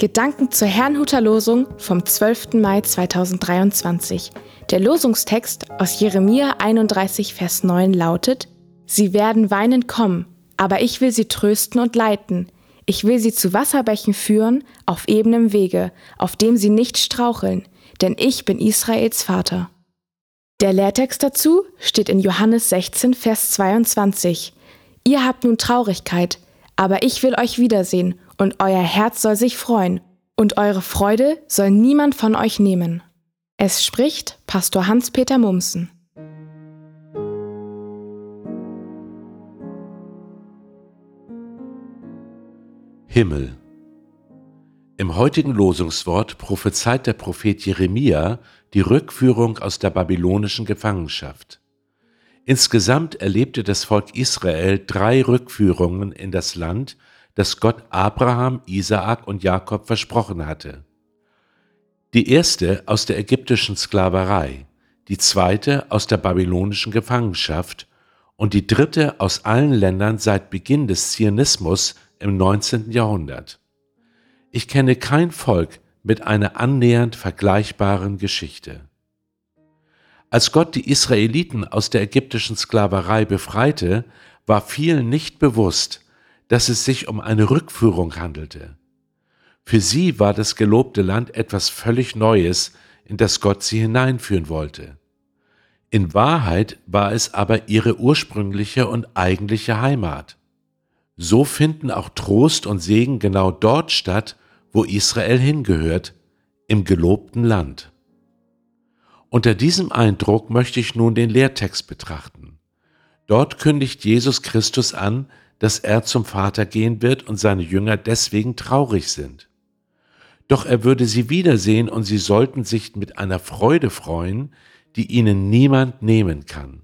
Gedanken zur Herrnhuter Losung vom 12. Mai 2023. Der Losungstext aus Jeremia 31, Vers 9 lautet, Sie werden weinend kommen, aber ich will sie trösten und leiten. Ich will sie zu Wasserbächen führen, auf ebenem Wege, auf dem sie nicht straucheln, denn ich bin Israels Vater. Der Lehrtext dazu steht in Johannes 16, Vers 22. Ihr habt nun Traurigkeit, aber ich will euch wiedersehen und euer Herz soll sich freuen, und eure Freude soll niemand von euch nehmen. Es spricht Pastor Hans-Peter Mumsen. Himmel. Im heutigen Losungswort prophezeit der Prophet Jeremia die Rückführung aus der babylonischen Gefangenschaft. Insgesamt erlebte das Volk Israel drei Rückführungen in das Land, das Gott Abraham, Isaak und Jakob versprochen hatte. Die erste aus der ägyptischen Sklaverei, die zweite aus der babylonischen Gefangenschaft und die dritte aus allen Ländern seit Beginn des Zionismus im 19. Jahrhundert. Ich kenne kein Volk mit einer annähernd vergleichbaren Geschichte. Als Gott die Israeliten aus der ägyptischen Sklaverei befreite, war vielen nicht bewusst, dass es sich um eine Rückführung handelte. Für sie war das gelobte Land etwas völlig Neues, in das Gott sie hineinführen wollte. In Wahrheit war es aber ihre ursprüngliche und eigentliche Heimat. So finden auch Trost und Segen genau dort statt, wo Israel hingehört, im gelobten Land. Unter diesem Eindruck möchte ich nun den Lehrtext betrachten. Dort kündigt Jesus Christus an, dass er zum Vater gehen wird und seine Jünger deswegen traurig sind. Doch er würde sie wiedersehen und sie sollten sich mit einer Freude freuen, die ihnen niemand nehmen kann.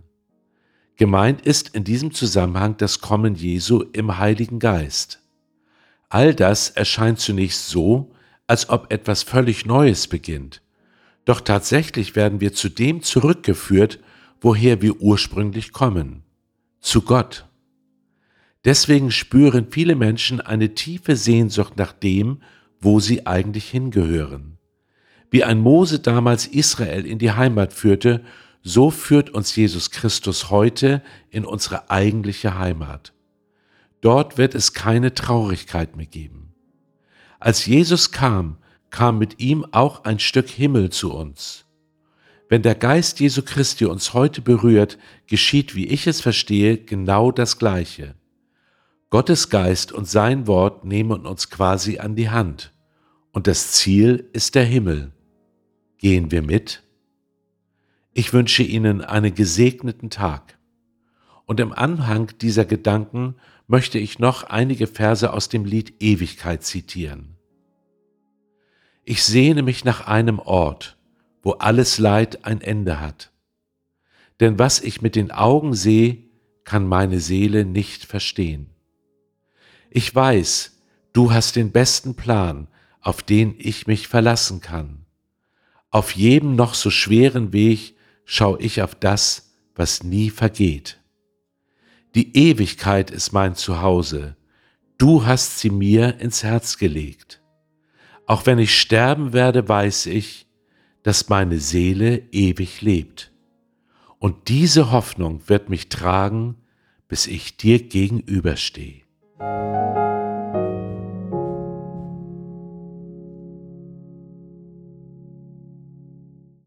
Gemeint ist in diesem Zusammenhang das Kommen Jesu im Heiligen Geist. All das erscheint zunächst so, als ob etwas völlig Neues beginnt. Doch tatsächlich werden wir zu dem zurückgeführt, woher wir ursprünglich kommen, zu Gott. Deswegen spüren viele Menschen eine tiefe Sehnsucht nach dem, wo sie eigentlich hingehören. Wie ein Mose damals Israel in die Heimat führte, so führt uns Jesus Christus heute in unsere eigentliche Heimat. Dort wird es keine Traurigkeit mehr geben. Als Jesus kam, kam mit ihm auch ein Stück Himmel zu uns. Wenn der Geist Jesu Christi uns heute berührt, geschieht, wie ich es verstehe, genau das Gleiche. Gottes Geist und sein Wort nehmen uns quasi an die Hand. Und das Ziel ist der Himmel. Gehen wir mit? Ich wünsche Ihnen einen gesegneten Tag. Und im Anhang dieser Gedanken möchte ich noch einige Verse aus dem Lied Ewigkeit zitieren. Ich sehne mich nach einem Ort, wo alles Leid ein Ende hat. Denn was ich mit den Augen sehe, kann meine Seele nicht verstehen. Ich weiß, du hast den besten Plan, auf den ich mich verlassen kann. Auf jedem noch so schweren Weg schau ich auf das, was nie vergeht. Die Ewigkeit ist mein Zuhause, du hast sie mir ins Herz gelegt. Auch wenn ich sterben werde, weiß ich, dass meine Seele ewig lebt. Und diese Hoffnung wird mich tragen, bis ich dir gegenüberstehe.